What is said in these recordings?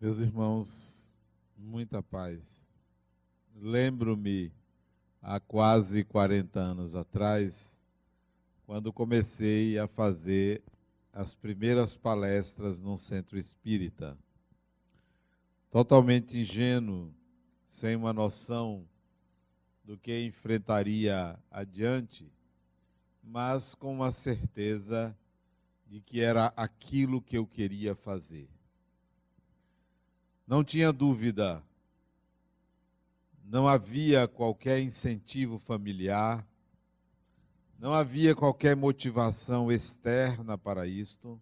Meus irmãos, muita paz. Lembro-me há quase 40 anos atrás, quando comecei a fazer as primeiras palestras num centro espírita. Totalmente ingênuo, sem uma noção do que enfrentaria adiante, mas com uma certeza de que era aquilo que eu queria fazer. Não tinha dúvida, não havia qualquer incentivo familiar, não havia qualquer motivação externa para isto.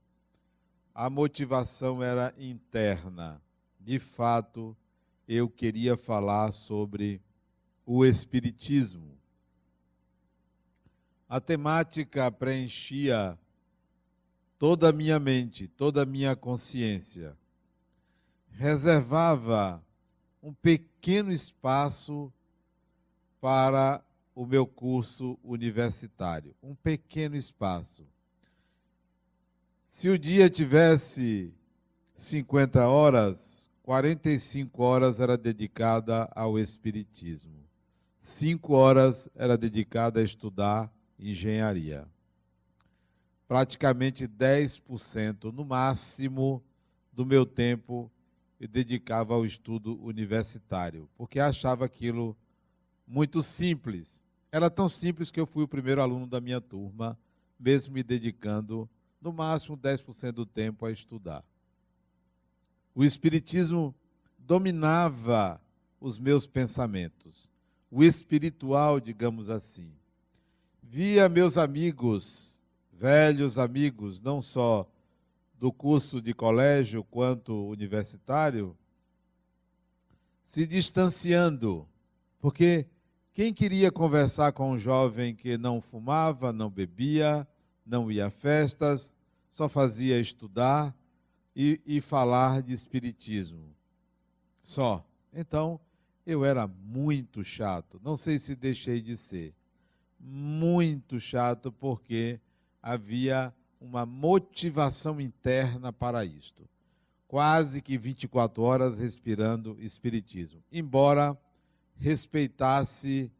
A motivação era interna. De fato, eu queria falar sobre o Espiritismo. A temática preenchia toda a minha mente, toda a minha consciência. Reservava um pequeno espaço para o meu curso universitário. Um pequeno espaço. Se o dia tivesse 50 horas, 45 horas era dedicada ao Espiritismo. Cinco horas era dedicada a estudar engenharia praticamente 10% no máximo do meu tempo eu dedicava ao estudo universitário, porque achava aquilo muito simples. Era tão simples que eu fui o primeiro aluno da minha turma, mesmo me dedicando no máximo 10% do tempo a estudar. O Espiritismo dominava os meus pensamentos, o espiritual, digamos assim. Via meus amigos velhos amigos, não só do curso de colégio quanto universitário, se distanciando, porque quem queria conversar com um jovem que não fumava, não bebia, não ia a festas, só fazia estudar e, e falar de espiritismo? Só. Então, eu era muito chato. Não sei se deixei de ser. Muito chato, porque havia uma motivação interna para isto. Quase que 24 horas respirando espiritismo. Embora respeitasse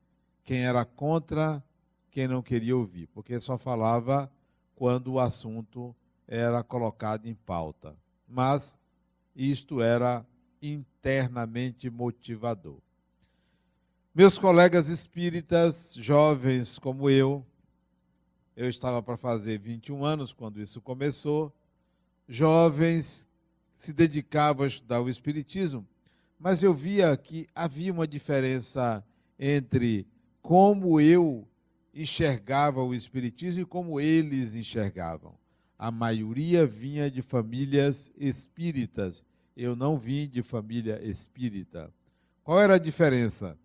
quem era contra, quem não queria ouvir, porque só falava quando o assunto era colocado em pauta. Mas isto era internamente motivador. Meus colegas espíritas, jovens como eu, eu estava para fazer 21 anos quando isso começou. Jovens se dedicavam a estudar o Espiritismo, mas eu via que havia uma diferença entre como eu enxergava o Espiritismo e como eles enxergavam. A maioria vinha de famílias espíritas. Eu não vim de família espírita. Qual era a diferença?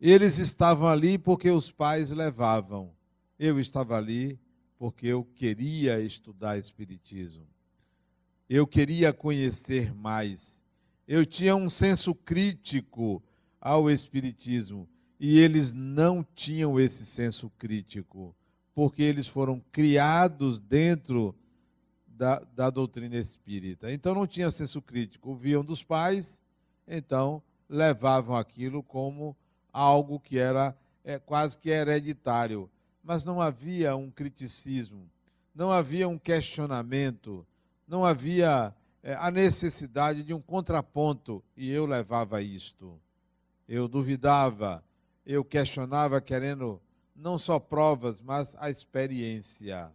Eles estavam ali porque os pais levavam. Eu estava ali porque eu queria estudar Espiritismo. Eu queria conhecer mais. Eu tinha um senso crítico ao Espiritismo e eles não tinham esse senso crítico, porque eles foram criados dentro da, da doutrina espírita. Então não tinha senso crítico. Ouviam dos pais, então levavam aquilo como algo que era é, quase que hereditário mas não havia um criticismo, não havia um questionamento, não havia é, a necessidade de um contraponto, e eu levava isto. Eu duvidava, eu questionava, querendo não só provas, mas a experiência.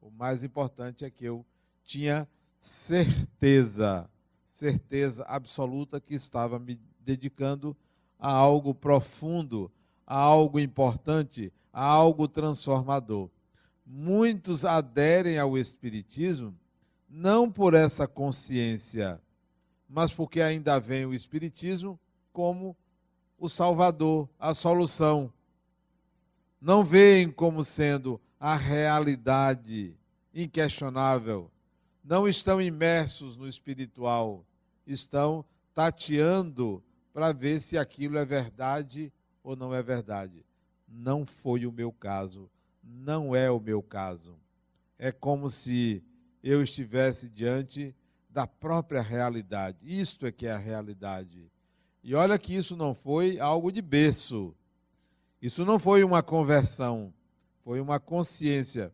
O mais importante é que eu tinha certeza, certeza absoluta que estava me dedicando a algo profundo, a algo importante, a algo transformador. Muitos aderem ao Espiritismo não por essa consciência, mas porque ainda vem o Espiritismo como o Salvador, a solução. Não veem como sendo a realidade inquestionável. Não estão imersos no espiritual, estão tateando para ver se aquilo é verdade ou não é verdade. Não foi o meu caso, não é o meu caso. É como se eu estivesse diante da própria realidade. Isto é que é a realidade. E olha que isso não foi algo de berço. Isso não foi uma conversão, foi uma consciência.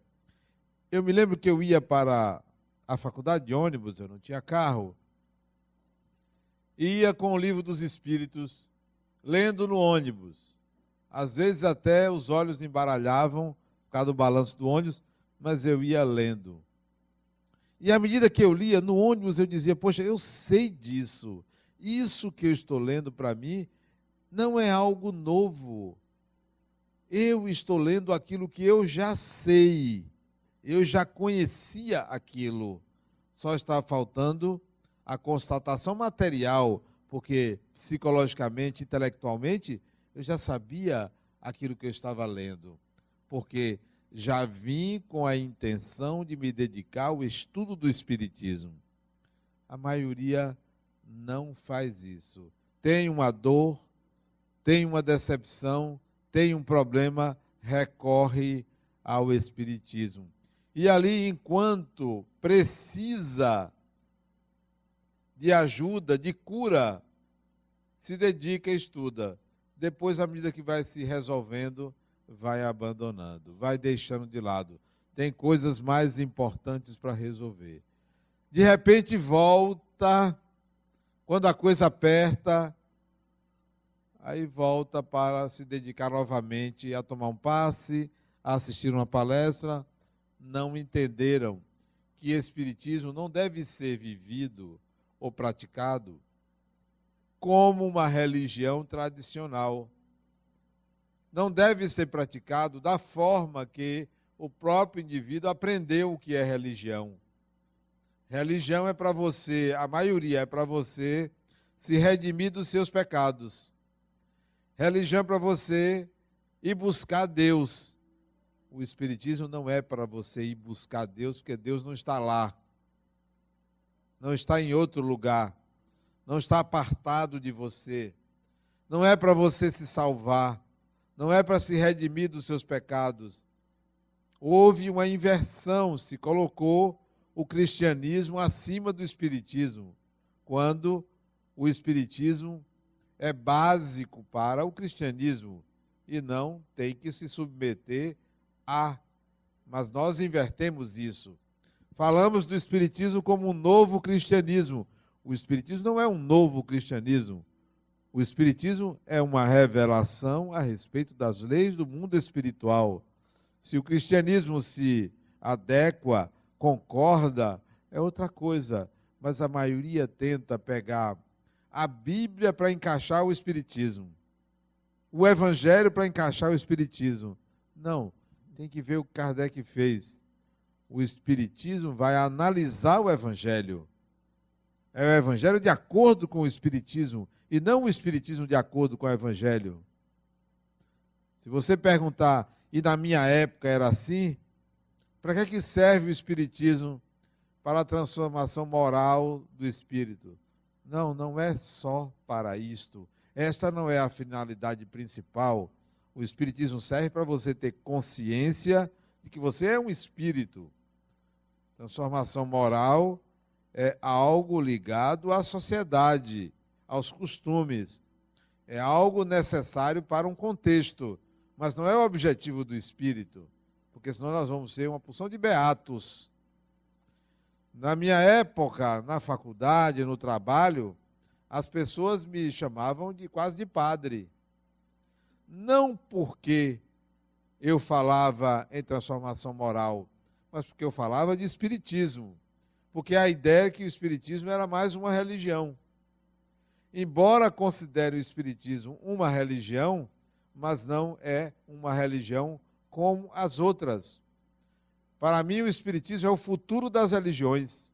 Eu me lembro que eu ia para a faculdade de ônibus, eu não tinha carro. Ia com o livro dos Espíritos, lendo no ônibus. Às vezes até os olhos embaralhavam por causa do balanço do ônibus, mas eu ia lendo. E à medida que eu lia no ônibus, eu dizia: Poxa, eu sei disso. Isso que eu estou lendo para mim não é algo novo. Eu estou lendo aquilo que eu já sei. Eu já conhecia aquilo. Só está faltando a constatação material, porque psicologicamente, intelectualmente, eu já sabia aquilo que eu estava lendo. Porque já vim com a intenção de me dedicar ao estudo do Espiritismo. A maioria não faz isso. Tem uma dor, tem uma decepção, tem um problema, recorre ao Espiritismo. E ali, enquanto precisa de ajuda, de cura, se dedica e estuda. Depois, à medida que vai se resolvendo, vai abandonando, vai deixando de lado. Tem coisas mais importantes para resolver. De repente volta, quando a coisa aperta, aí volta para se dedicar novamente a tomar um passe, a assistir uma palestra. Não entenderam que Espiritismo não deve ser vivido ou praticado como uma religião tradicional não deve ser praticado da forma que o próprio indivíduo aprendeu o que é religião. Religião é para você, a maioria é para você se redimir dos seus pecados. Religião é para você ir buscar Deus. O Espiritismo não é para você ir buscar Deus, porque Deus não está lá. Não está em outro lugar. Não está apartado de você. Não é para você se salvar não é para se redimir dos seus pecados. Houve uma inversão, se colocou o cristianismo acima do espiritismo, quando o espiritismo é básico para o cristianismo e não tem que se submeter a. Mas nós invertemos isso. Falamos do espiritismo como um novo cristianismo. O espiritismo não é um novo cristianismo. O Espiritismo é uma revelação a respeito das leis do mundo espiritual. Se o cristianismo se adequa, concorda, é outra coisa. Mas a maioria tenta pegar a Bíblia para encaixar o Espiritismo, o Evangelho para encaixar o Espiritismo. Não, tem que ver o que Kardec fez. O Espiritismo vai analisar o Evangelho. É o Evangelho de acordo com o Espiritismo e não o Espiritismo de acordo com o Evangelho. Se você perguntar, e na minha época era assim, para que, que serve o Espiritismo? Para a transformação moral do espírito. Não, não é só para isto. Esta não é a finalidade principal. O Espiritismo serve para você ter consciência de que você é um espírito. Transformação moral é algo ligado à sociedade aos costumes. É algo necessário para um contexto, mas não é o objetivo do espírito, porque senão nós vamos ser uma porção de beatos. Na minha época, na faculdade, no trabalho, as pessoas me chamavam de quase de padre. Não porque eu falava em transformação moral, mas porque eu falava de espiritismo. Porque a ideia é que o espiritismo era mais uma religião embora considere o Espiritismo uma religião, mas não é uma religião como as outras. Para mim, o Espiritismo é o futuro das religiões.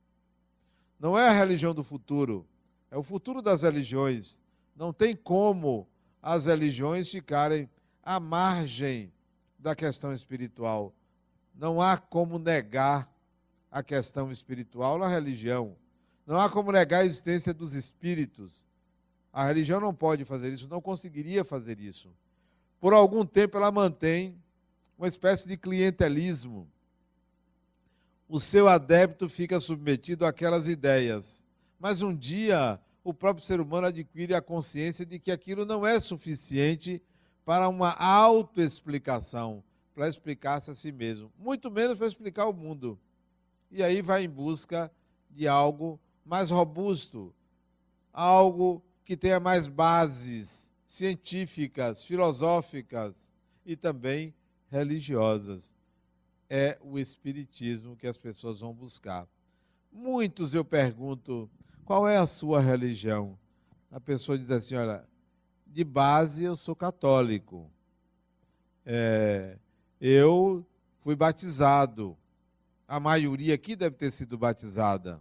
Não é a religião do futuro, é o futuro das religiões. Não tem como as religiões ficarem à margem da questão espiritual. Não há como negar a questão espiritual na religião. Não há como negar a existência dos espíritos. A religião não pode fazer isso, não conseguiria fazer isso. Por algum tempo ela mantém uma espécie de clientelismo. o seu adepto fica submetido àquelas ideias. Mas um dia o próprio ser humano adquire a consciência de que aquilo não é suficiente para uma autoexplicação, para explicar-se a si mesmo, muito menos para explicar o mundo. E aí vai em busca de algo mais robusto, algo que tenha mais bases científicas, filosóficas e também religiosas. É o espiritismo que as pessoas vão buscar. Muitos eu pergunto, qual é a sua religião? A pessoa diz assim: olha, de base eu sou católico. É, eu fui batizado. A maioria aqui deve ter sido batizada.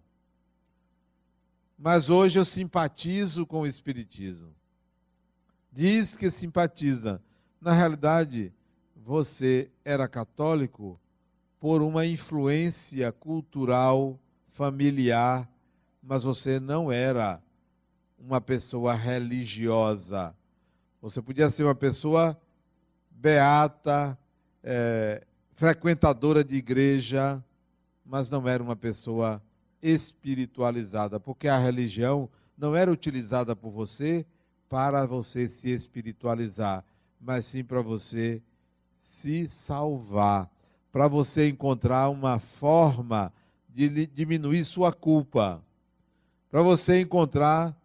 Mas hoje eu simpatizo com o Espiritismo. Diz que simpatiza. Na realidade, você era católico por uma influência cultural, familiar, mas você não era uma pessoa religiosa. Você podia ser uma pessoa beata, é, frequentadora de igreja, mas não era uma pessoa espiritualizada, porque a religião não era utilizada por você para você se espiritualizar, mas sim para você se salvar, para você encontrar uma forma de diminuir sua culpa para você encontrar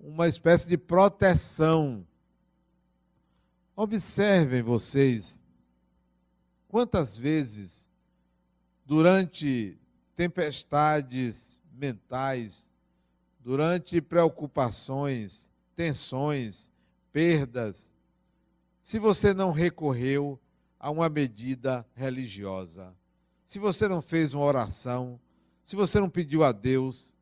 uma espécie de proteção. Observem vocês quantas vezes, durante tempestades mentais, durante preocupações, tensões, perdas, se você não recorreu a uma medida religiosa, se você não fez uma oração, se você não pediu a Deus,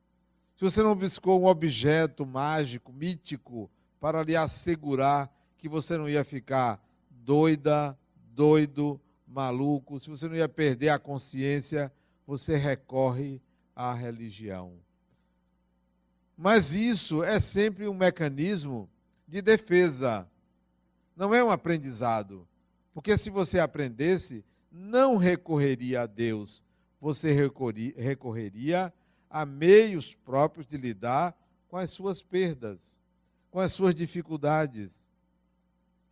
se você não buscou um objeto mágico, mítico, para lhe assegurar que você não ia ficar doida, doido, maluco, se você não ia perder a consciência, você recorre à religião. Mas isso é sempre um mecanismo de defesa, não é um aprendizado. Porque se você aprendesse, não recorreria a Deus, você recorreria a meios próprios de lidar com as suas perdas, com as suas dificuldades.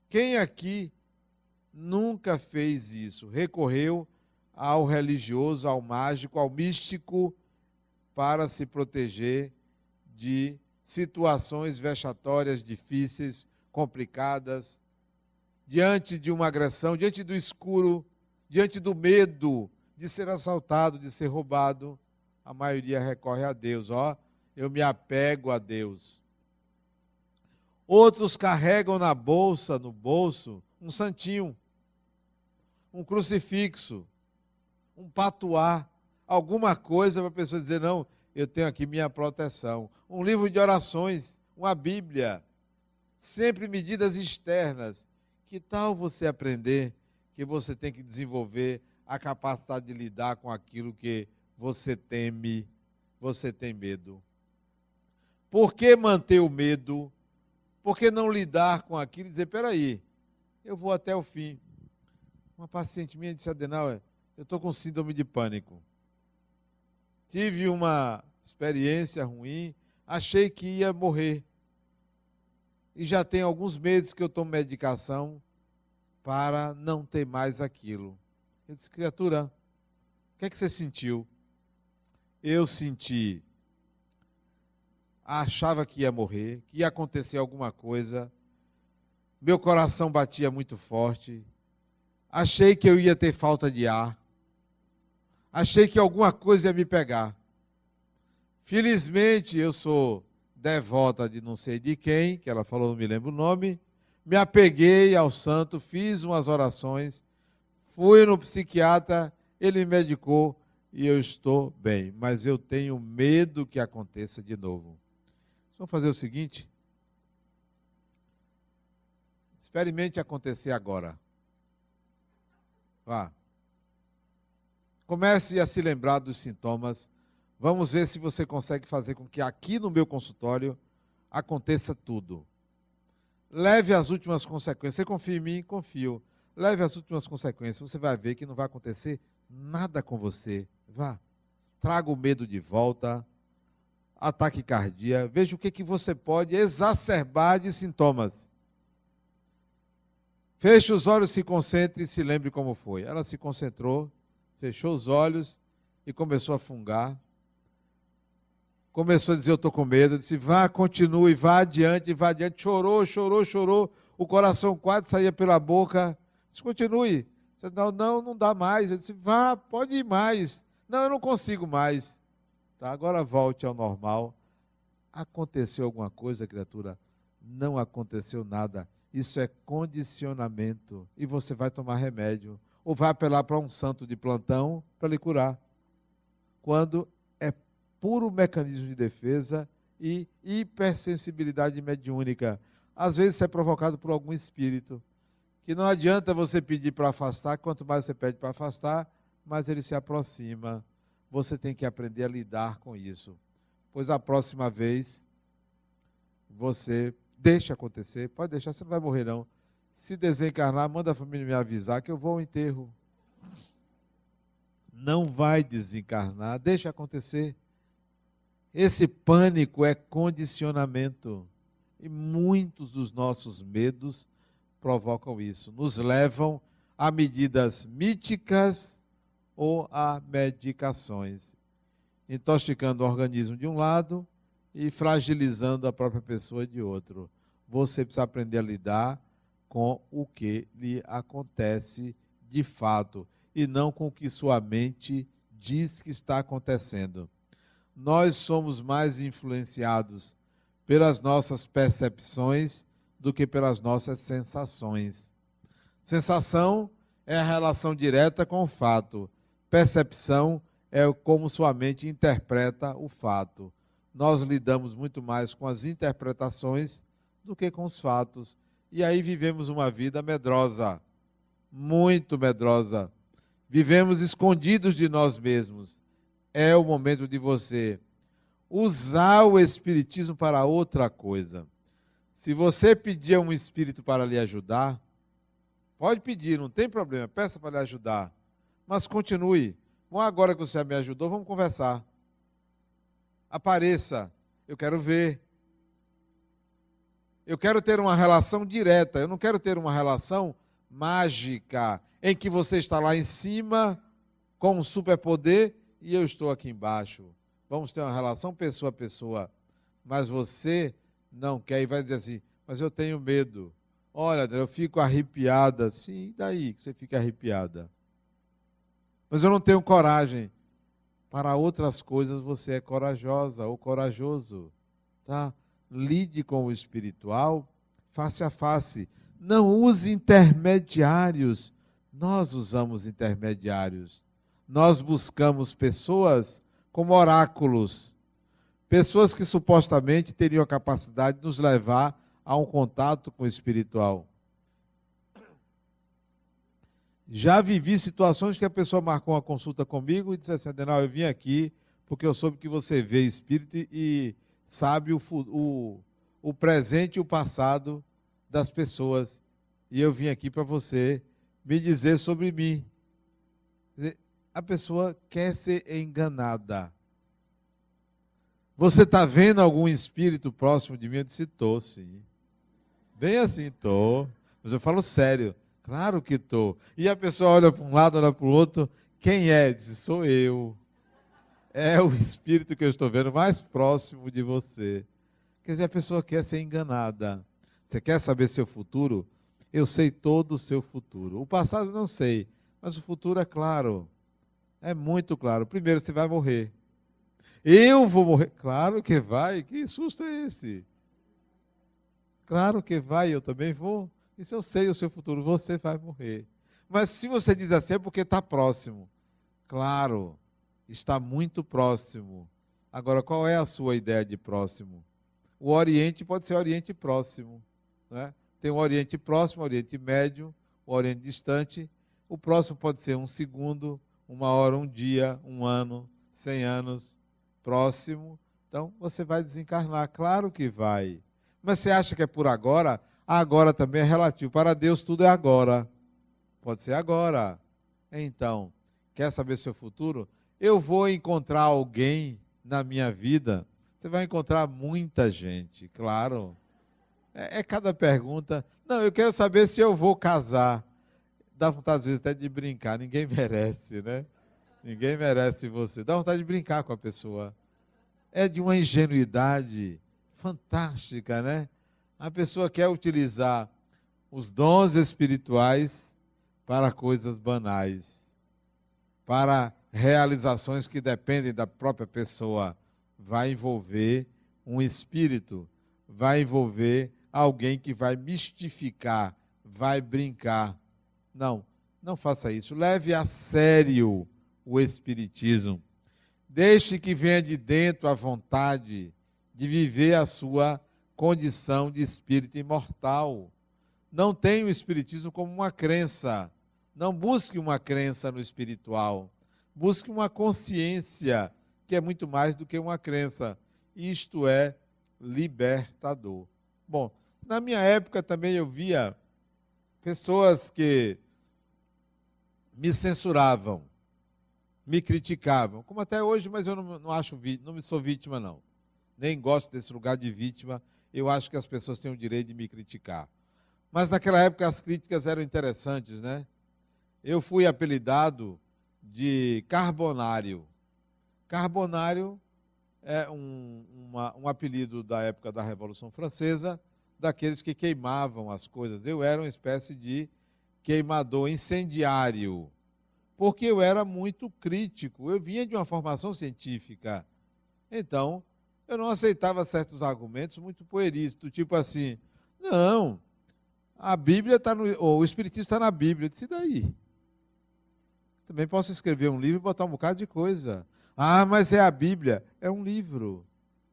Quem aqui nunca fez isso? Recorreu ao religioso, ao mágico, ao místico para se proteger de situações vexatórias, difíceis, complicadas, diante de uma agressão, diante do escuro, diante do medo de ser assaltado, de ser roubado a maioria recorre a Deus, ó, eu me apego a Deus. Outros carregam na bolsa, no bolso, um santinho, um crucifixo, um patuá, alguma coisa para a pessoa dizer: não, eu tenho aqui minha proteção. Um livro de orações, uma Bíblia, sempre medidas externas. Que tal você aprender que você tem que desenvolver a capacidade de lidar com aquilo que você teme, você tem medo. Por que manter o medo? Por que não lidar com aquilo e dizer, peraí, eu vou até o fim. Uma paciente minha disse, Adenauer, eu estou com síndrome de pânico. Tive uma experiência ruim, achei que ia morrer. E já tem alguns meses que eu tomo medicação para não ter mais aquilo. Eu disse, criatura, o que é que você sentiu? eu senti, achava que ia morrer, que ia acontecer alguma coisa, meu coração batia muito forte, achei que eu ia ter falta de ar, achei que alguma coisa ia me pegar. Felizmente, eu sou devota de não sei de quem, que ela falou, não me lembro o nome, me apeguei ao santo, fiz umas orações, fui no psiquiatra, ele me medicou, e eu estou bem, mas eu tenho medo que aconteça de novo. Vamos fazer o seguinte: experimente acontecer agora. Vá. Comece a se lembrar dos sintomas. Vamos ver se você consegue fazer com que aqui no meu consultório aconteça tudo. Leve as últimas consequências. Você confia em mim? Confio. Leve as últimas consequências. Você vai ver que não vai acontecer nada com você. Vá. Traga o medo de volta. Ataque cardíaco. Veja o que, que você pode exacerbar de sintomas. Feche os olhos, se concentre e se lembre como foi. Ela se concentrou, fechou os olhos e começou a fungar. Começou a dizer: Eu estou com medo. Eu disse: Vá, continue, vá adiante, vá adiante. Chorou, chorou, chorou. O coração quase saía pela boca. Disse: Continue. Disse, não, não, não dá mais. Eu disse: Vá, pode ir mais. Não, eu não consigo mais. Tá, agora volte ao normal. Aconteceu alguma coisa, criatura? Não aconteceu nada. Isso é condicionamento. E você vai tomar remédio. Ou vai apelar para um santo de plantão para lhe curar. Quando é puro mecanismo de defesa e hipersensibilidade mediúnica. Às vezes é provocado por algum espírito. Que não adianta você pedir para afastar, quanto mais você pede para afastar, mais ele se aproxima. Você tem que aprender a lidar com isso. Pois a próxima vez você Deixa acontecer, pode deixar, você não vai morrer não. Se desencarnar, manda a família me avisar que eu vou ao enterro. Não vai desencarnar, deixa acontecer. Esse pânico é condicionamento. E muitos dos nossos medos provocam isso, nos levam a medidas míticas ou a medicações, intoxicando o organismo de um lado e fragilizando a própria pessoa de outro. Você precisa aprender a lidar com o que lhe acontece de fato e não com o que sua mente diz que está acontecendo. Nós somos mais influenciados pelas nossas percepções do que pelas nossas sensações. Sensação é a relação direta com o fato. Percepção é como sua mente interpreta o fato nós lidamos muito mais com as interpretações do que com os fatos. E aí vivemos uma vida medrosa, muito medrosa. Vivemos escondidos de nós mesmos. É o momento de você usar o Espiritismo para outra coisa. Se você pedir a um espírito para lhe ajudar, pode pedir, não tem problema, peça para lhe ajudar. Mas continue. Bom, agora que você me ajudou, vamos conversar apareça. Eu quero ver. Eu quero ter uma relação direta. Eu não quero ter uma relação mágica em que você está lá em cima com um superpoder e eu estou aqui embaixo. Vamos ter uma relação pessoa a pessoa. Mas você não quer e vai dizer assim: Mas eu tenho medo. Olha, eu fico arrepiada. Sim, daí que você fica arrepiada? Mas eu não tenho coragem. Para outras coisas você é corajosa ou corajoso, tá? Lide com o espiritual face a face. Não use intermediários. Nós usamos intermediários. Nós buscamos pessoas como oráculos, pessoas que supostamente teriam a capacidade de nos levar a um contato com o espiritual. Já vivi situações que a pessoa marcou uma consulta comigo e disse assim, Adenal, eu vim aqui porque eu soube que você vê espírito e sabe o, o, o presente e o passado das pessoas. E eu vim aqui para você me dizer sobre mim. A pessoa quer ser enganada. Você está vendo algum espírito próximo de mim? Eu disse, estou, sim. Bem assim, estou. Mas eu falo sério. Claro que estou. E a pessoa olha para um lado, olha para o outro. Quem é? Diz, sou eu. É o espírito que eu estou vendo mais próximo de você. Quer dizer, a pessoa quer ser enganada. Você quer saber seu futuro? Eu sei todo o seu futuro. O passado não sei, mas o futuro é claro. É muito claro. Primeiro, você vai morrer. Eu vou morrer. Claro que vai. Que susto é esse? Claro que vai, eu também vou. Isso eu sei o seu futuro, você vai morrer. Mas se você diz assim, é porque está próximo. Claro, está muito próximo. Agora, qual é a sua ideia de próximo? O Oriente pode ser Oriente próximo. Né? Tem o Oriente próximo, o Oriente médio, o Oriente distante. O próximo pode ser um segundo, uma hora, um dia, um ano, cem anos. Próximo. Então, você vai desencarnar. Claro que vai. Mas você acha que é por agora? Agora também é relativo. Para Deus tudo é agora. Pode ser agora. Então, quer saber seu futuro? Eu vou encontrar alguém na minha vida. Você vai encontrar muita gente, claro. É, é cada pergunta. Não, eu quero saber se eu vou casar. Dá vontade, às vezes, até de brincar. Ninguém merece, né? Ninguém merece você. Dá vontade de brincar com a pessoa. É de uma ingenuidade fantástica, né? A pessoa quer utilizar os dons espirituais para coisas banais, para realizações que dependem da própria pessoa. Vai envolver um espírito, vai envolver alguém que vai mistificar, vai brincar. Não, não faça isso. Leve a sério o Espiritismo. Deixe que venha de dentro a vontade de viver a sua condição de espírito imortal. Não tenha o Espiritismo como uma crença. Não busque uma crença no espiritual. Busque uma consciência, que é muito mais do que uma crença. Isto é libertador. Bom, na minha época também eu via pessoas que me censuravam me criticavam, como até hoje, mas eu não, não acho, não sou vítima, não. Nem gosto desse lugar de vítima. Eu acho que as pessoas têm o direito de me criticar. Mas naquela época as críticas eram interessantes, né? Eu fui apelidado de carbonário. Carbonário é um, uma, um apelido da época da Revolução Francesa, daqueles que queimavam as coisas. Eu era uma espécie de queimador incendiário porque eu era muito crítico, eu vinha de uma formação científica. Então, eu não aceitava certos argumentos muito pueris, do tipo assim, não, a Bíblia está no. o Espiritismo está na Bíblia. Eu disse, daí? Também posso escrever um livro e botar um bocado de coisa. Ah, mas é a Bíblia. É um livro.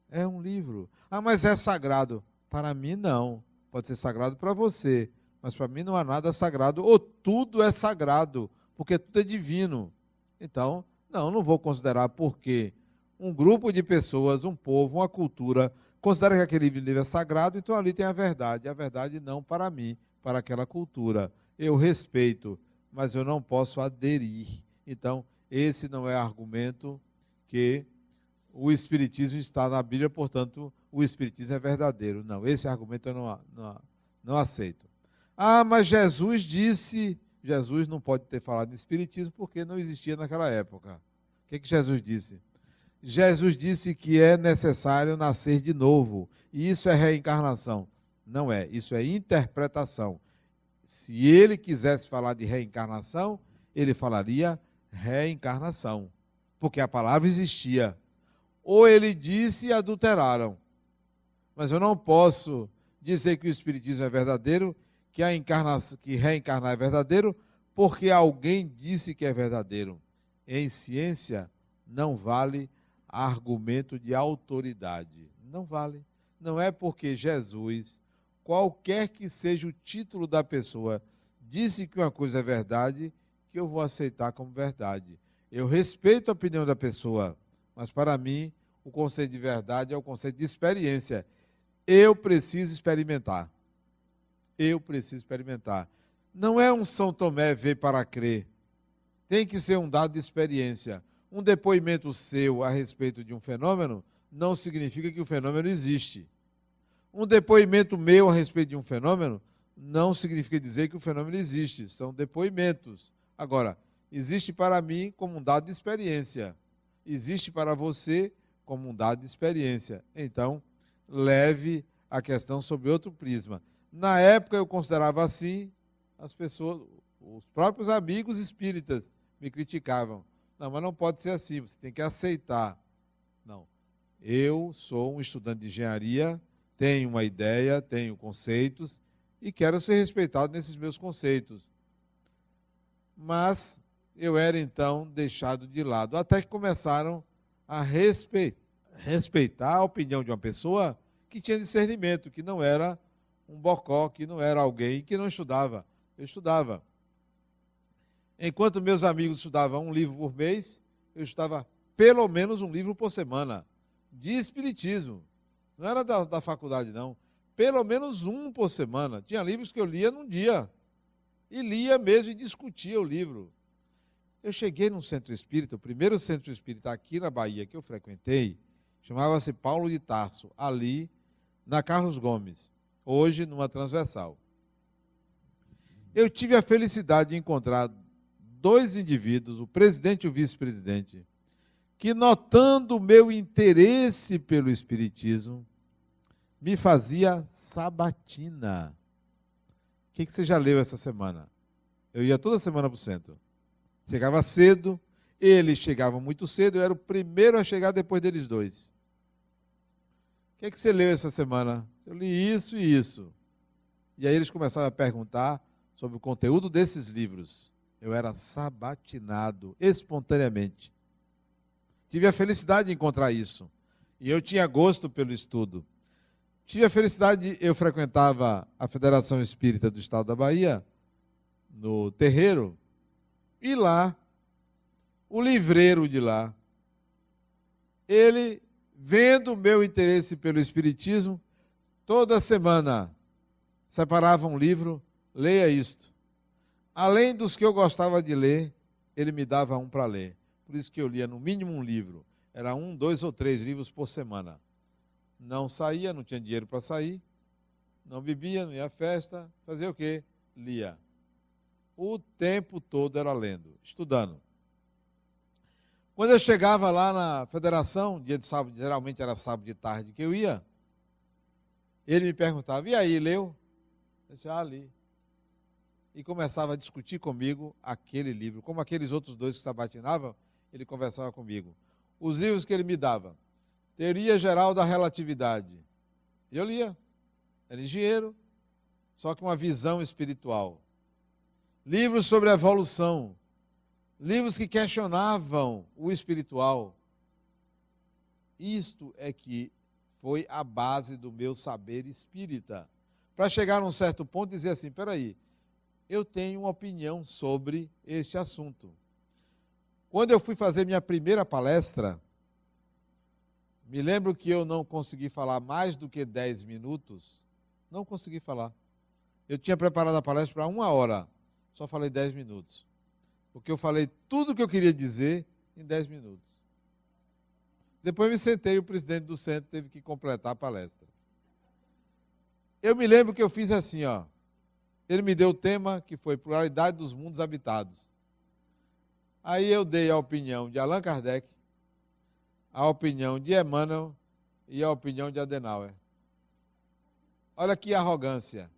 É um livro. Ah, mas é sagrado. Para mim, não. Pode ser sagrado para você. Mas para mim não há nada sagrado. Ou tudo é sagrado porque tudo é divino. Então, não, não vou considerar porque um grupo de pessoas, um povo, uma cultura, considera que aquele livro é sagrado, então ali tem a verdade. A verdade não para mim, para aquela cultura. Eu respeito, mas eu não posso aderir. Então, esse não é argumento que o Espiritismo está na Bíblia, portanto, o Espiritismo é verdadeiro. Não, esse argumento eu não, não, não aceito. Ah, mas Jesus disse Jesus não pode ter falado de Espiritismo porque não existia naquela época. O que, que Jesus disse? Jesus disse que é necessário nascer de novo. E isso é reencarnação. Não é, isso é interpretação. Se ele quisesse falar de reencarnação, ele falaria reencarnação, porque a palavra existia. Ou ele disse e adulteraram. Mas eu não posso dizer que o Espiritismo é verdadeiro que a encarnação, que reencarnar é verdadeiro, porque alguém disse que é verdadeiro. Em ciência não vale argumento de autoridade. Não vale. Não é porque Jesus, qualquer que seja o título da pessoa, disse que uma coisa é verdade, que eu vou aceitar como verdade. Eu respeito a opinião da pessoa, mas para mim o conceito de verdade é o conceito de experiência. Eu preciso experimentar eu preciso experimentar. Não é um São Tomé ver para crer. Tem que ser um dado de experiência. Um depoimento seu a respeito de um fenômeno não significa que o fenômeno existe. Um depoimento meu a respeito de um fenômeno não significa dizer que o fenômeno existe. São depoimentos. Agora, existe para mim como um dado de experiência. Existe para você como um dado de experiência. Então, leve a questão sob outro prisma. Na época eu considerava assim, as pessoas, os próprios amigos espíritas me criticavam. Não, mas não pode ser assim, você tem que aceitar. Não. Eu sou um estudante de engenharia, tenho uma ideia, tenho conceitos e quero ser respeitado nesses meus conceitos. Mas eu era então deixado de lado, até que começaram a respeitar a opinião de uma pessoa que tinha discernimento, que não era um bocó que não era alguém que não estudava. Eu estudava. Enquanto meus amigos estudavam um livro por mês, eu estudava pelo menos um livro por semana de espiritismo. Não era da, da faculdade, não. Pelo menos um por semana. Tinha livros que eu lia num dia. E lia mesmo e discutia o livro. Eu cheguei num centro espírita, o primeiro centro espírita aqui na Bahia que eu frequentei, chamava-se Paulo de Tarso, ali na Carlos Gomes, hoje numa transversal. Eu tive a felicidade de encontrar dois indivíduos, o presidente e o vice-presidente, que, notando o meu interesse pelo Espiritismo, me fazia sabatina. O que, você já leu essa semana? Eu ia toda semana para o centro. Chegava cedo, eles chegavam muito cedo, eu era o primeiro a chegar depois deles dois. O que, que você leu essa semana? Eu li isso e isso. E aí eles começavam a perguntar sobre o conteúdo desses livros. Eu era sabatinado espontaneamente. Tive a felicidade de encontrar isso. E eu tinha gosto pelo estudo. Tive a felicidade de eu frequentava a Federação Espírita do Estado da Bahia, no terreiro, e lá, o livreiro de lá, ele, vendo o meu interesse pelo Espiritismo, toda semana separava um livro, leia isto. Além dos que eu gostava de ler, ele me dava um para ler. Por isso que eu lia no mínimo um livro. Era um, dois ou três livros por semana. Não saía, não tinha dinheiro para sair, não bebia, não ia à festa, fazia o quê? Lia. O tempo todo era lendo, estudando. Quando eu chegava lá na federação, dia de sábado, geralmente era sábado de tarde que eu ia, ele me perguntava, e aí, leu? Eu disse, ah, li e começava a discutir comigo aquele livro. Como aqueles outros dois que sabatinavam, ele conversava comigo. Os livros que ele me dava. Teoria Geral da Relatividade. Eu lia. Era engenheiro, só que uma visão espiritual. Livros sobre a evolução. Livros que questionavam o espiritual. Isto é que foi a base do meu saber espírita. Para chegar a um certo ponto e dizer assim: peraí, eu tenho uma opinião sobre este assunto. Quando eu fui fazer minha primeira palestra, me lembro que eu não consegui falar mais do que 10 minutos. Não consegui falar. Eu tinha preparado a palestra para uma hora, só falei 10 minutos. Porque eu falei tudo o que eu queria dizer em 10 minutos. Depois me sentei, o presidente do centro teve que completar a palestra. Eu me lembro que eu fiz assim, ó ele me deu o tema que foi pluralidade dos mundos habitados. Aí eu dei a opinião de Allan Kardec, a opinião de Emmanuel e a opinião de Adenauer. Olha que arrogância,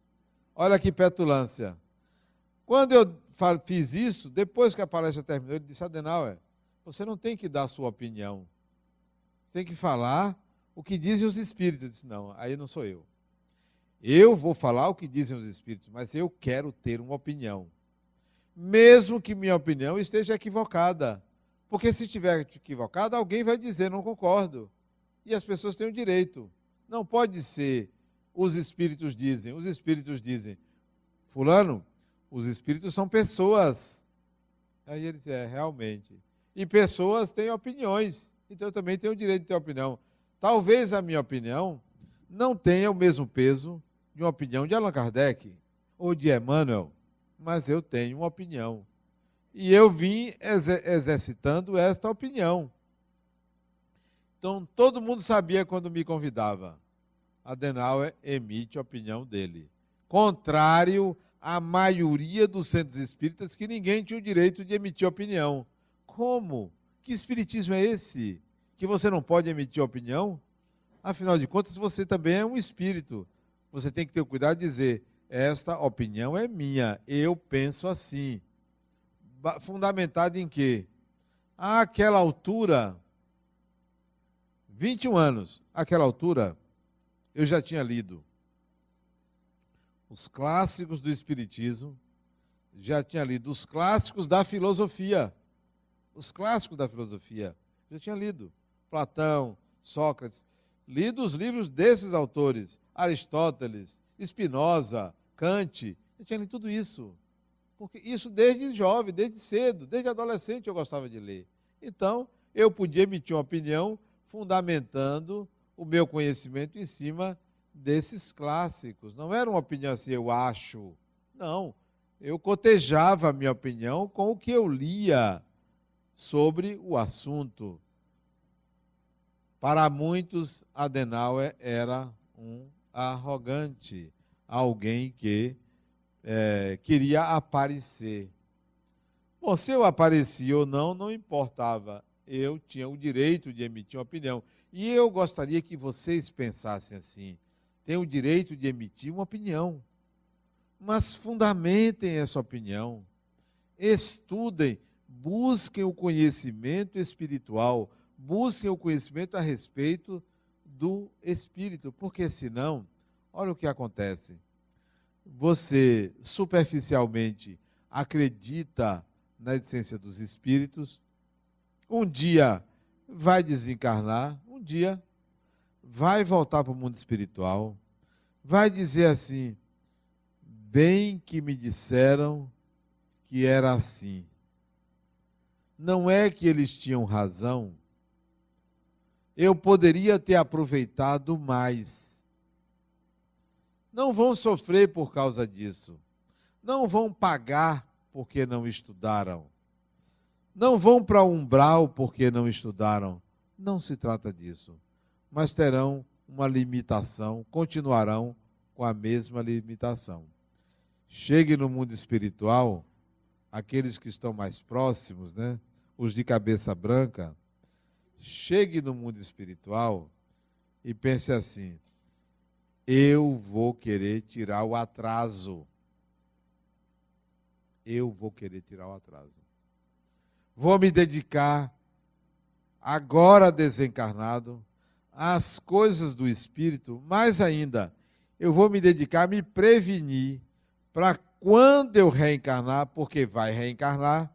olha que petulância. Quando eu fiz isso, depois que a palestra terminou, ele disse: Adenauer, você não tem que dar a sua opinião. Você tem que falar o que dizem os espíritos. Eu disse: Não, aí não sou eu. Eu vou falar o que dizem os espíritos, mas eu quero ter uma opinião. Mesmo que minha opinião esteja equivocada. Porque se estiver equivocada, alguém vai dizer não concordo. E as pessoas têm o direito. Não pode ser os espíritos dizem. Os espíritos dizem, Fulano, os espíritos são pessoas. Aí ele diz, é, realmente. E pessoas têm opiniões. Então eu também tenho o direito de ter opinião. Talvez a minha opinião não tenha o mesmo peso de uma opinião de Allan Kardec ou de Emmanuel, mas eu tenho uma opinião. E eu vim exercitando esta opinião. Então, todo mundo sabia quando me convidava. Adenauer emite a opinião dele. Contrário à maioria dos centros espíritas, que ninguém tinha o direito de emitir opinião. Como? Que espiritismo é esse? Que você não pode emitir opinião? Afinal de contas, você também é um espírito você tem que ter o cuidado de dizer: esta opinião é minha, eu penso assim. Fundamentado em quê? Àquela altura, 21 anos, àquela altura, eu já tinha lido os clássicos do Espiritismo, já tinha lido os clássicos da filosofia. Os clássicos da filosofia, já tinha lido. Platão, Sócrates, lido os livros desses autores. Aristóteles, Spinoza, Kant. Eu tinha lido tudo isso. Porque isso desde jovem, desde cedo, desde adolescente eu gostava de ler. Então, eu podia emitir uma opinião fundamentando o meu conhecimento em cima desses clássicos. Não era uma opinião assim, eu acho. Não. Eu cotejava a minha opinião com o que eu lia, sobre o assunto. Para muitos, Adenauer era um arrogante, alguém que é, queria aparecer. Bom, se eu aparecia ou não, não importava. Eu tinha o direito de emitir uma opinião. E eu gostaria que vocês pensassem assim: tem o direito de emitir uma opinião, mas fundamentem essa opinião, estudem, busquem o conhecimento espiritual, busquem o conhecimento a respeito do espírito, porque senão, olha o que acontece. Você superficialmente acredita na essência dos espíritos, um dia vai desencarnar, um dia vai voltar para o mundo espiritual, vai dizer assim: bem que me disseram que era assim. Não é que eles tinham razão, eu poderia ter aproveitado mais. Não vão sofrer por causa disso. Não vão pagar porque não estudaram. Não vão para umbral porque não estudaram. Não se trata disso. Mas terão uma limitação, continuarão com a mesma limitação. Chegue no mundo espiritual, aqueles que estão mais próximos, né? Os de cabeça branca, chegue no mundo espiritual e pense assim: eu vou querer tirar o atraso. Eu vou querer tirar o atraso. Vou me dedicar, agora desencarnado, às coisas do espírito, mais ainda, eu vou me dedicar a me prevenir para quando eu reencarnar, porque vai reencarnar,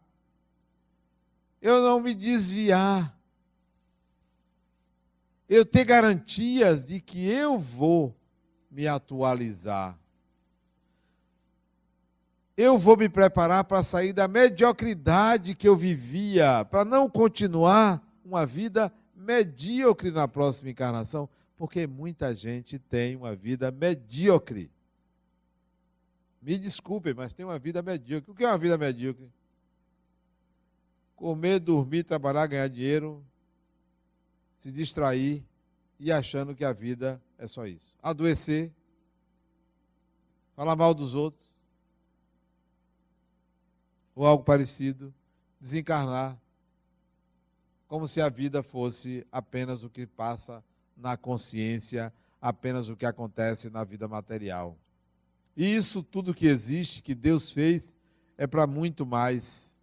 eu não me desviar eu ter garantias de que eu vou me atualizar. Eu vou me preparar para sair da mediocridade que eu vivia, para não continuar uma vida medíocre na próxima encarnação, porque muita gente tem uma vida medíocre. Me desculpem, mas tem uma vida medíocre. O que é uma vida medíocre? Comer, dormir, trabalhar, ganhar dinheiro, se distrair e achando que a vida é só isso. Adoecer, falar mal dos outros, ou algo parecido, desencarnar, como se a vida fosse apenas o que passa na consciência, apenas o que acontece na vida material. E isso tudo que existe, que Deus fez, é para muito mais.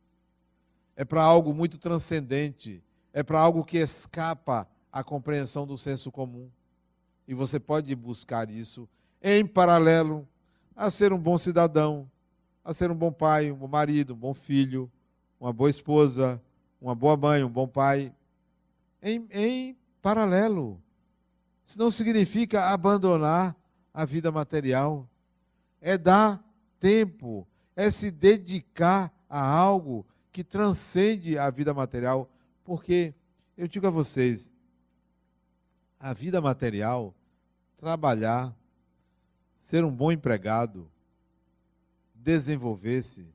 É para algo muito transcendente é para algo que escapa à compreensão do senso comum. E você pode buscar isso em paralelo a ser um bom cidadão, a ser um bom pai, um bom marido, um bom filho, uma boa esposa, uma boa mãe, um bom pai. Em, em paralelo. Isso não significa abandonar a vida material. É dar tempo, é se dedicar a algo que transcende a vida material porque eu digo a vocês, a vida material, trabalhar, ser um bom empregado, desenvolver-se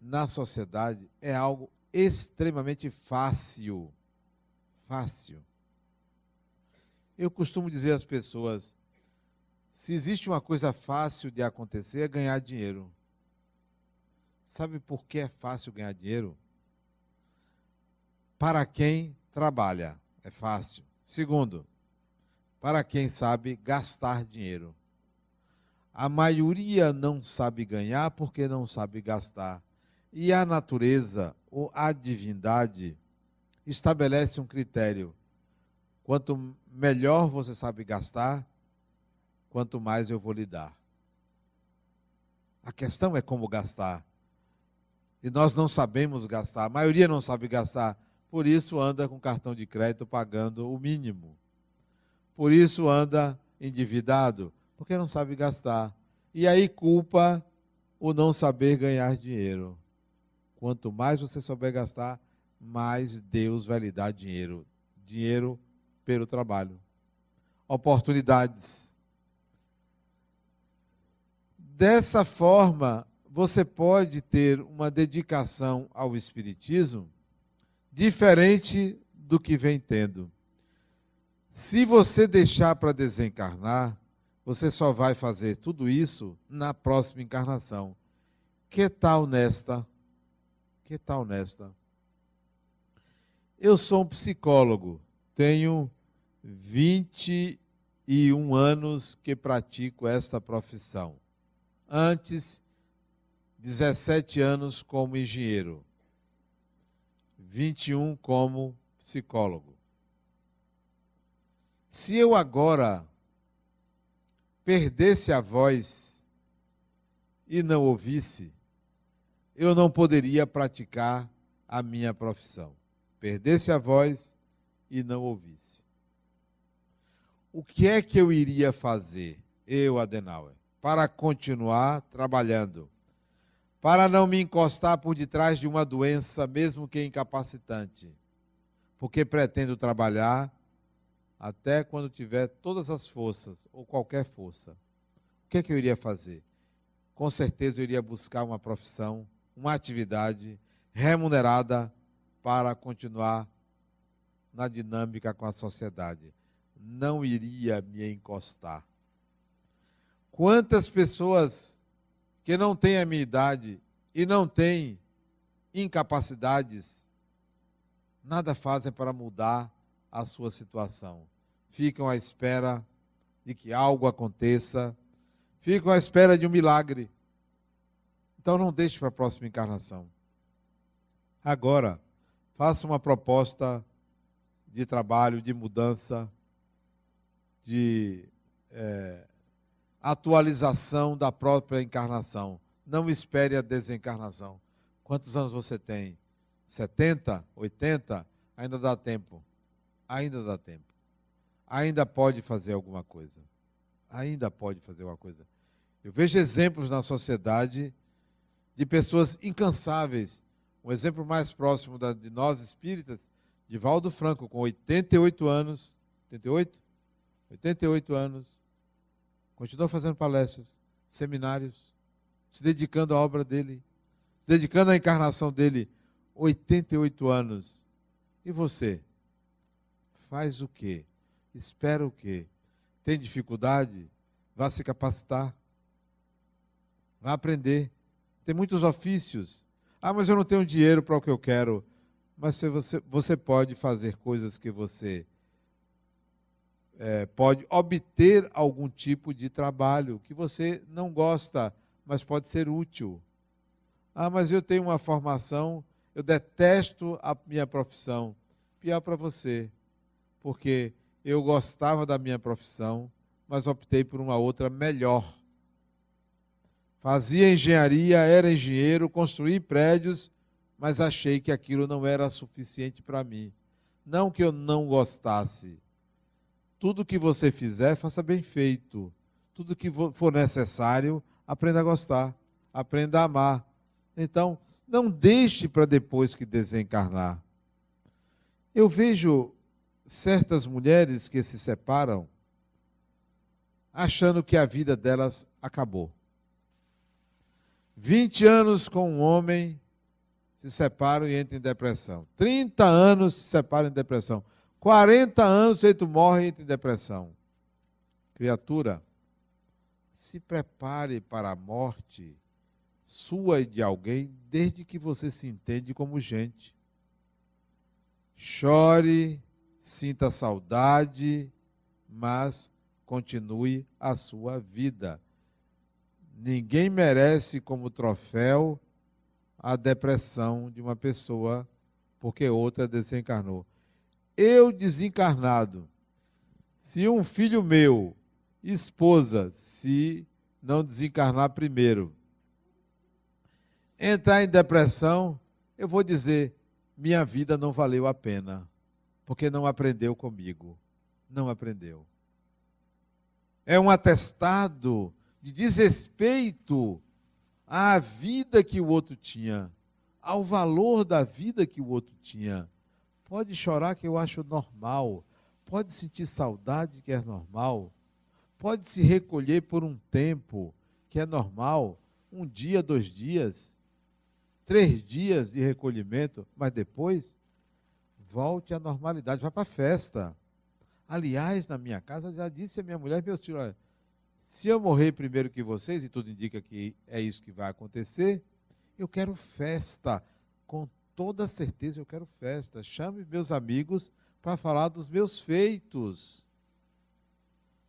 na sociedade é algo extremamente fácil. Fácil. Eu costumo dizer às pessoas: se existe uma coisa fácil de acontecer, é ganhar dinheiro. Sabe por que é fácil ganhar dinheiro? Para quem trabalha. É fácil. Segundo, para quem sabe gastar dinheiro. A maioria não sabe ganhar porque não sabe gastar. E a natureza, ou a divindade, estabelece um critério. Quanto melhor você sabe gastar, quanto mais eu vou lhe dar. A questão é como gastar. E nós não sabemos gastar. A maioria não sabe gastar. Por isso anda com cartão de crédito pagando o mínimo. Por isso anda endividado, porque não sabe gastar. E aí culpa o não saber ganhar dinheiro. Quanto mais você souber gastar, mais Deus vai lhe dar dinheiro. Dinheiro pelo trabalho. Oportunidades. Dessa forma, você pode ter uma dedicação ao Espiritismo diferente do que vem tendo. Se você deixar para desencarnar, você só vai fazer tudo isso na próxima encarnação. Que tal nesta? Que tal nesta? Eu sou um psicólogo, tenho 21 anos que pratico esta profissão. Antes, 17 anos como engenheiro, 21 como psicólogo. Se eu agora perdesse a voz e não ouvisse, eu não poderia praticar a minha profissão. Perdesse a voz e não ouvisse. O que é que eu iria fazer, eu, Adenauer, para continuar trabalhando? Para não me encostar por detrás de uma doença, mesmo que incapacitante. Porque pretendo trabalhar até quando tiver todas as forças, ou qualquer força. O que é que eu iria fazer? Com certeza eu iria buscar uma profissão, uma atividade remunerada para continuar na dinâmica com a sociedade. Não iria me encostar. Quantas pessoas que não têm a minha idade e não têm incapacidades, nada fazem para mudar a sua situação. Ficam à espera de que algo aconteça, ficam à espera de um milagre. Então não deixe para a próxima encarnação. Agora, faça uma proposta de trabalho, de mudança, de é, atualização da própria encarnação. Não espere a desencarnação. Quantos anos você tem? 70? 80? Ainda dá tempo ainda dá tempo. Ainda pode fazer alguma coisa. Ainda pode fazer alguma coisa. Eu vejo exemplos na sociedade de pessoas incansáveis. Um exemplo mais próximo da, de nós espíritas, de Valdo Franco, com 88 anos. 88? 88 anos. Continua fazendo palestras, seminários, se dedicando à obra dele, se dedicando à encarnação dele. 88 anos. E você? Faz o quê? Espera o quê? Tem dificuldade? Vá se capacitar. Vá aprender. Tem muitos ofícios. Ah, mas eu não tenho dinheiro para o que eu quero. Mas você, você pode fazer coisas que você é, pode obter algum tipo de trabalho que você não gosta, mas pode ser útil. Ah, mas eu tenho uma formação, eu detesto a minha profissão. Pior para você porque eu gostava da minha profissão, mas optei por uma outra melhor. Fazia engenharia, era engenheiro, construí prédios, mas achei que aquilo não era suficiente para mim. Não que eu não gostasse. Tudo que você fizer, faça bem feito. Tudo que for necessário, aprenda a gostar, aprenda a amar. Então, não deixe para depois que desencarnar. Eu vejo certas mulheres que se separam achando que a vida delas acabou. 20 anos com um homem se separam e entram em depressão. 30 anos se separam em depressão. 40 anos e tu morre e entra em depressão. Criatura, se prepare para a morte sua e de alguém desde que você se entende como gente. Chore, sinta saudade, mas continue a sua vida. Ninguém merece como troféu a depressão de uma pessoa porque outra desencarnou. Eu desencarnado, se um filho meu, esposa, se não desencarnar primeiro, entrar em depressão, eu vou dizer: minha vida não valeu a pena porque não aprendeu comigo. Não aprendeu. É um atestado de desrespeito à vida que o outro tinha, ao valor da vida que o outro tinha. Pode chorar, que eu acho normal. Pode sentir saudade, que é normal. Pode se recolher por um tempo, que é normal. Um dia, dois dias, três dias de recolhimento, mas depois volte à normalidade, vá para a festa. Aliás, na minha casa, já disse a minha mulher e meus filhos: olha, se eu morrer primeiro que vocês, e tudo indica que é isso que vai acontecer, eu quero festa. Com toda certeza eu quero festa. Chame meus amigos para falar dos meus feitos.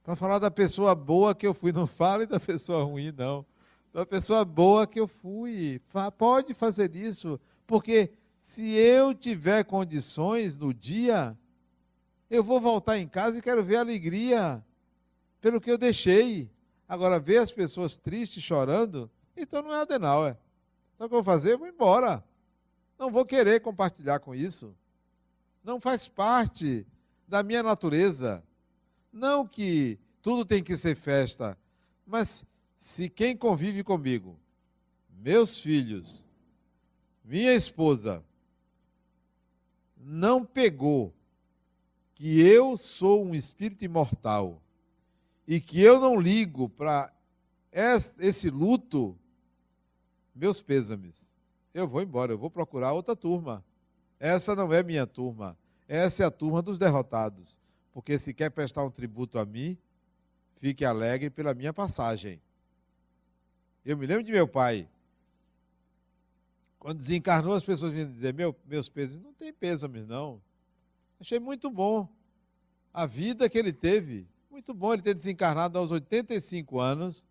Para falar da pessoa boa que eu fui. Não fale da pessoa ruim, não. Da pessoa boa que eu fui. Pode fazer isso. Porque se eu tiver condições no dia, eu vou voltar em casa e quero ver alegria pelo que eu deixei. Agora, ver as pessoas tristes, chorando, então não é Adenauer. Então o que eu vou fazer? Eu vou embora. Não vou querer compartilhar com isso. Não faz parte da minha natureza. Não que tudo tem que ser festa, mas se quem convive comigo, meus filhos, minha esposa, não pegou que eu sou um espírito imortal e que eu não ligo para esse luto, meus pêsames. Eu vou embora, eu vou procurar outra turma. Essa não é minha turma. Essa é a turma dos derrotados. Porque se quer prestar um tributo a mim, fique alegre pela minha passagem. Eu me lembro de meu pai. Quando desencarnou, as pessoas vinham dizer: meu, meus pêsames. Não tem pêsames, não. Achei muito bom a vida que ele teve. Muito bom ele ter desencarnado aos 85 anos,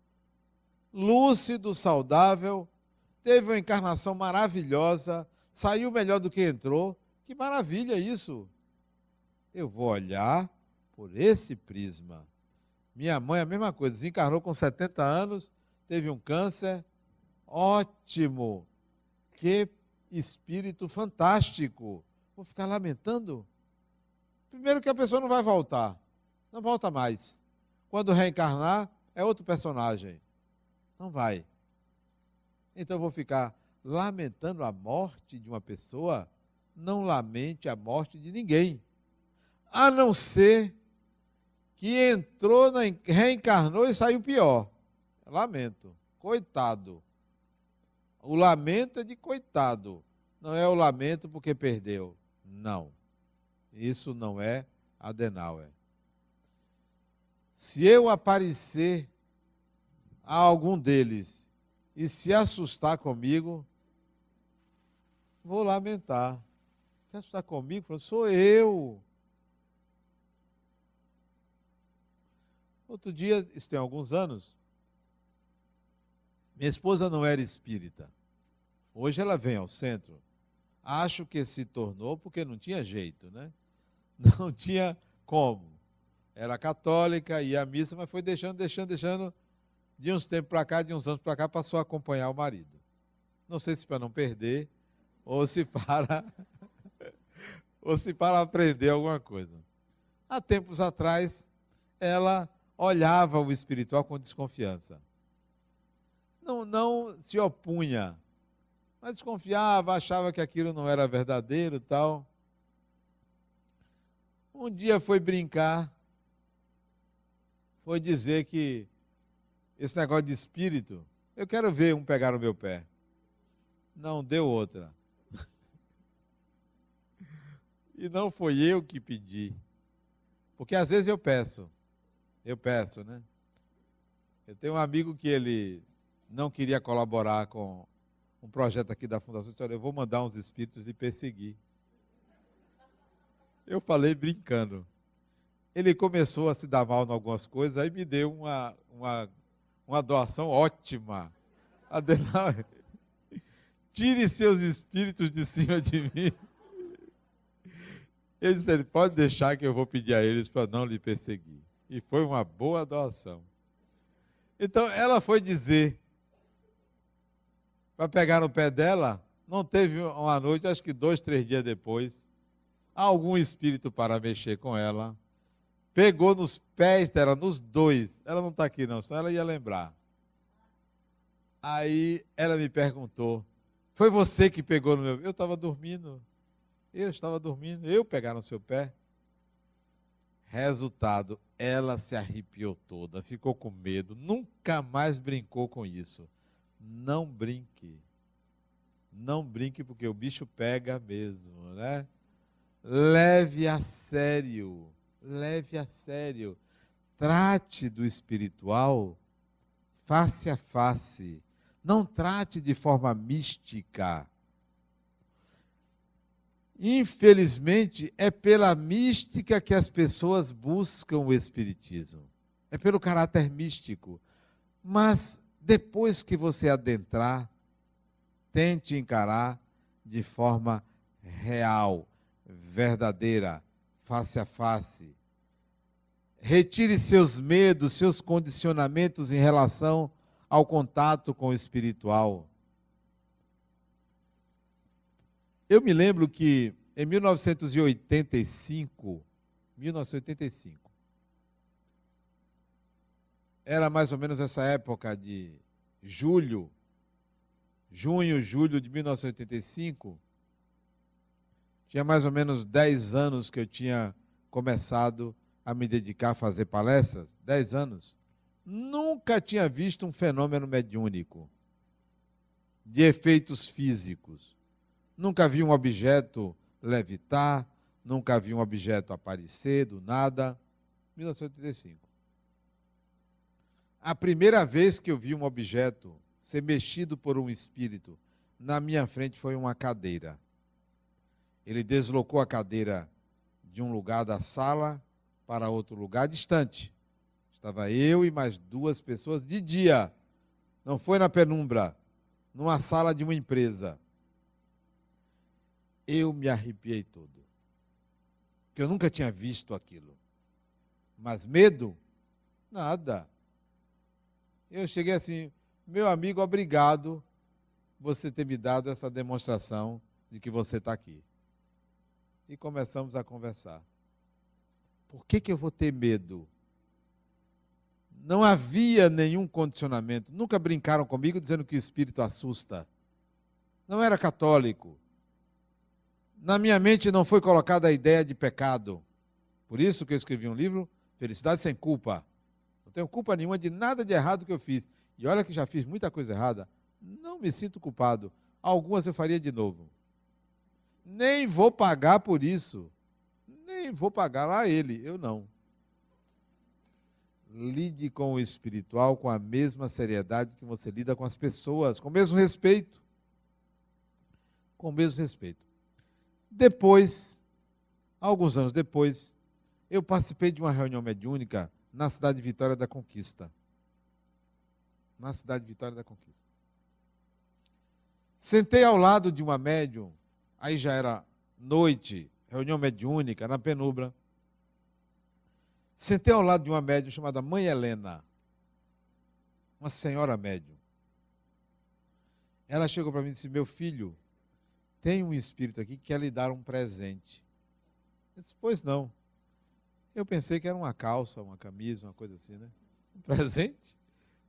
lúcido, saudável, teve uma encarnação maravilhosa, saiu melhor do que entrou. Que maravilha isso! Eu vou olhar por esse prisma. Minha mãe, a mesma coisa, desencarnou com 70 anos, teve um câncer. Ótimo! Que espírito fantástico! Vou ficar lamentando? Primeiro que a pessoa não vai voltar. Não volta mais. Quando reencarnar, é outro personagem. Não vai. Então eu vou ficar lamentando a morte de uma pessoa. Não lamente a morte de ninguém. A não ser que entrou, na, reencarnou e saiu pior. Lamento. Coitado. O lamento é de coitado. Não é o lamento porque perdeu. Não. Isso não é Adenauer. Se eu aparecer a algum deles e se assustar comigo, vou lamentar. Se assustar comigo, sou eu. Outro dia, isso tem alguns anos, minha esposa não era espírita. Hoje ela vem ao centro. Acho que se tornou porque não tinha jeito, né? Não tinha como. Era católica, ia à missa, mas foi deixando, deixando, deixando. De uns tempos para cá, de uns anos para cá, passou a acompanhar o marido. Não sei se para não perder, ou se para. ou se para aprender alguma coisa. Há tempos atrás, ela olhava o espiritual com desconfiança. Não, não se opunha, mas desconfiava, achava que aquilo não era verdadeiro tal. Um dia foi brincar, foi dizer que esse negócio de espírito, eu quero ver um pegar no meu pé. Não deu outra. e não foi eu que pedi. Porque às vezes eu peço. Eu peço, né? Eu tenho um amigo que ele não queria colaborar com um projeto aqui da Fundação. Disse, eu vou mandar uns espíritos lhe perseguir. Eu falei brincando. Ele começou a se dar mal em algumas coisas, aí me deu uma, uma, uma doação ótima. Adenauer, tire seus espíritos de cima de mim. Ele disse: ele pode deixar que eu vou pedir a eles para não lhe perseguir. E foi uma boa doação. Então ela foi dizer, para pegar no pé dela, não teve uma noite, acho que dois, três dias depois, algum espírito para mexer com ela, pegou nos pés dela, nos dois. Ela não está aqui não, senão ela ia lembrar. Aí ela me perguntou: Foi você que pegou no meu. Eu estava dormindo. Eu estava dormindo. Eu pegar no seu pé. Resultado, ela se arrepiou toda, ficou com medo, nunca mais brincou com isso. Não brinque. Não brinque, porque o bicho pega mesmo, né? leve a sério. Leve a sério. Trate do espiritual face a face. Não trate de forma mística. Infelizmente, é pela mística que as pessoas buscam o Espiritismo. É pelo caráter místico. Mas depois que você adentrar, tente encarar de forma real, verdadeira, face a face. Retire seus medos, seus condicionamentos em relação ao contato com o espiritual. Eu me lembro que em 1985, 1985, era mais ou menos essa época de julho, junho, julho de 1985. Tinha mais ou menos 10 anos que eu tinha começado a me dedicar a fazer palestras. 10 anos. Nunca tinha visto um fenômeno mediúnico de efeitos físicos. Nunca vi um objeto levitar, nunca vi um objeto aparecer do nada. 1985. A primeira vez que eu vi um objeto ser mexido por um espírito na minha frente foi uma cadeira. Ele deslocou a cadeira de um lugar da sala para outro lugar distante. Estava eu e mais duas pessoas de dia. Não foi na penumbra, numa sala de uma empresa. Eu me arrepiei todo. Porque eu nunca tinha visto aquilo. Mas medo? Nada. Eu cheguei assim, meu amigo, obrigado você ter me dado essa demonstração de que você está aqui. E começamos a conversar. Por que, que eu vou ter medo? Não havia nenhum condicionamento. Nunca brincaram comigo dizendo que o espírito assusta. Não era católico. Na minha mente não foi colocada a ideia de pecado. Por isso que eu escrevi um livro, Felicidade Sem Culpa. Não tenho culpa nenhuma de nada de errado que eu fiz. E olha que já fiz muita coisa errada. Não me sinto culpado. Algumas eu faria de novo. Nem vou pagar por isso. Nem vou pagar lá ele, eu não. Lide com o espiritual com a mesma seriedade que você lida com as pessoas, com o mesmo respeito. Com o mesmo respeito. Depois, alguns anos depois, eu participei de uma reunião mediúnica na cidade de Vitória da Conquista. Na cidade de Vitória da Conquista. Sentei ao lado de uma médium, aí já era noite, reunião mediúnica, na penumbra. Sentei ao lado de uma médium chamada Mãe Helena, uma senhora médium. Ela chegou para mim e disse: Meu filho, tem um espírito aqui que quer lhe dar um presente. Eu disse, pois não. Eu pensei que era uma calça, uma camisa, uma coisa assim, né? Um presente?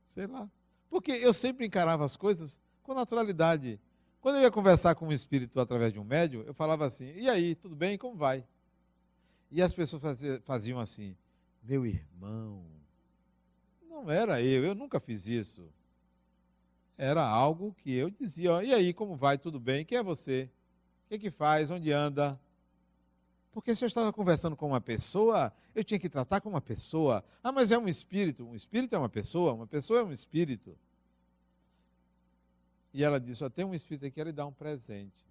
Sei lá. Porque eu sempre encarava as coisas com naturalidade. Quando eu ia conversar com um espírito através de um médium, eu falava assim: e aí, tudo bem? Como vai? E as pessoas faziam assim: meu irmão. Não era eu, eu nunca fiz isso era algo que eu dizia, e aí, como vai? Tudo bem? Quem é você? O que, que faz? Onde anda? Porque se eu estava conversando com uma pessoa, eu tinha que tratar com uma pessoa. Ah, mas é um espírito. Um espírito é uma pessoa, uma pessoa é um espírito. E ela disse: Ó, tem um espírito aqui, ele dá um presente.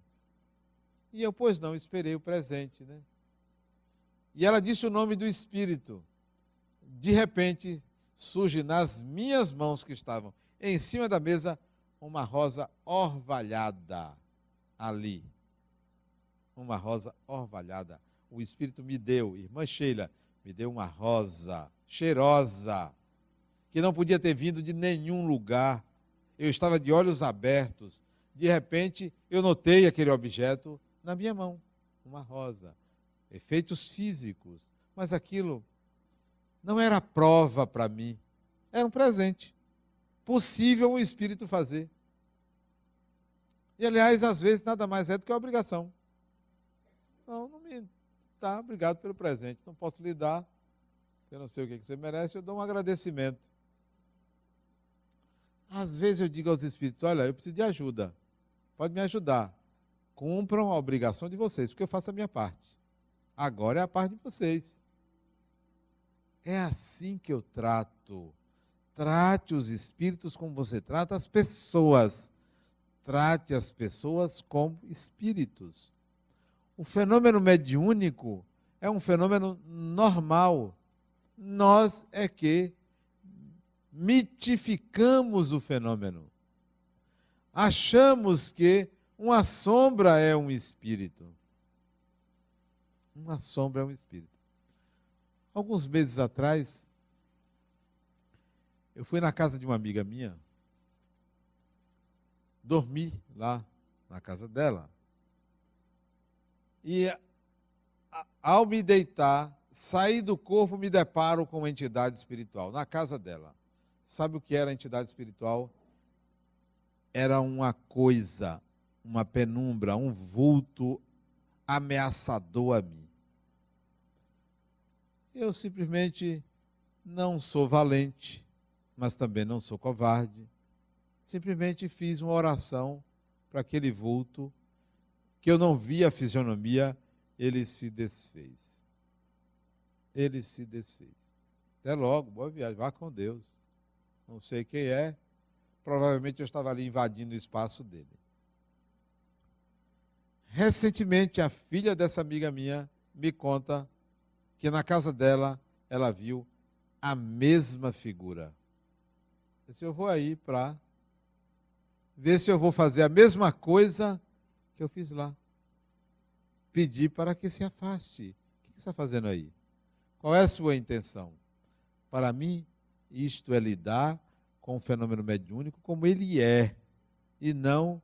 E eu, pois não, esperei o presente, né? E ela disse o nome do espírito. De repente, surge nas minhas mãos que estavam em cima da mesa uma rosa orvalhada ali. Uma rosa orvalhada. O Espírito me deu, irmã Sheila, me deu uma rosa cheirosa, que não podia ter vindo de nenhum lugar. Eu estava de olhos abertos. De repente, eu notei aquele objeto na minha mão, uma rosa. Efeitos físicos. Mas aquilo não era prova para mim, era um presente possível um espírito fazer. E, aliás, às vezes nada mais é do que a obrigação. Não, não me. Tá, obrigado pelo presente. Não posso lhe dar, eu não sei o que você merece, eu dou um agradecimento. Às vezes eu digo aos espíritos: olha, eu preciso de ajuda. Pode me ajudar. Cumpram a obrigação de vocês, porque eu faço a minha parte. Agora é a parte de vocês. É assim que eu trato. Trate os espíritos como você trata as pessoas. Trate as pessoas como espíritos. O fenômeno mediúnico é um fenômeno normal. Nós é que mitificamos o fenômeno. Achamos que uma sombra é um espírito. Uma sombra é um espírito. Alguns meses atrás, eu fui na casa de uma amiga minha, dormi lá na casa dela. E ao me deitar, sair do corpo, me deparo com uma entidade espiritual na casa dela. Sabe o que era a entidade espiritual? Era uma coisa, uma penumbra, um vulto ameaçador a mim. Eu simplesmente não sou valente, mas também não sou covarde. Simplesmente fiz uma oração para aquele vulto que eu não via a fisionomia, ele se desfez. Ele se desfez. Até logo, boa viagem, vá com Deus. Não sei quem é, provavelmente eu estava ali invadindo o espaço dele. Recentemente, a filha dessa amiga minha me conta que na casa dela ela viu a mesma figura. Disse, eu vou aí para ver se eu vou fazer a mesma coisa que eu fiz lá. Pedir para que se afaste. O que você está fazendo aí? Qual é a sua intenção? Para mim, isto é lidar com o fenômeno mediúnico como ele é, e não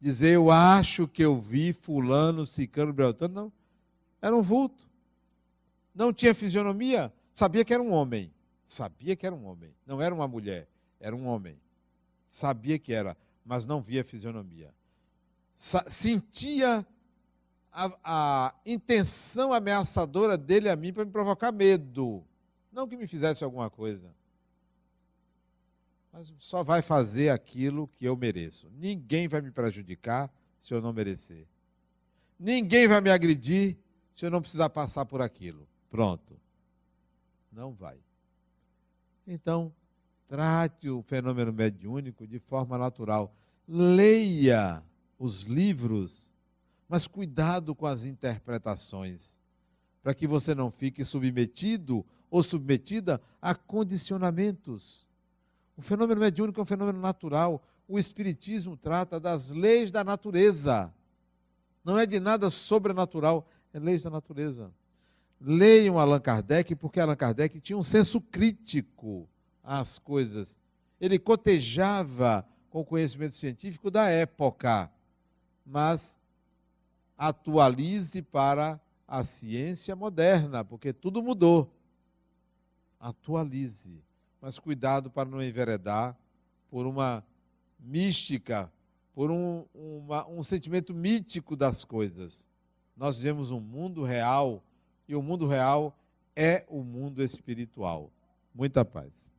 dizer eu acho que eu vi fulano, cicano, beltrano, não. Era um vulto. Não tinha fisionomia, sabia que era um homem. Sabia que era um homem. Não era uma mulher, era um homem. Sabia que era, mas não via fisionomia. Sa sentia a, a intenção ameaçadora dele a mim para me provocar medo. Não que me fizesse alguma coisa. Mas só vai fazer aquilo que eu mereço. Ninguém vai me prejudicar se eu não merecer. Ninguém vai me agredir se eu não precisar passar por aquilo. Pronto. Não vai. Então, trate o fenômeno mediúnico de forma natural. Leia os livros, mas cuidado com as interpretações, para que você não fique submetido ou submetida a condicionamentos. O fenômeno mediúnico é um fenômeno natural. O Espiritismo trata das leis da natureza. Não é de nada sobrenatural, é leis da natureza. Leiam Allan Kardec, porque Allan Kardec tinha um senso crítico às coisas. Ele cotejava com o conhecimento científico da época, mas atualize para a ciência moderna, porque tudo mudou. Atualize, mas cuidado para não enveredar por uma mística, por um, uma, um sentimento mítico das coisas. Nós vivemos um mundo real e o mundo real é o mundo espiritual. Muita paz.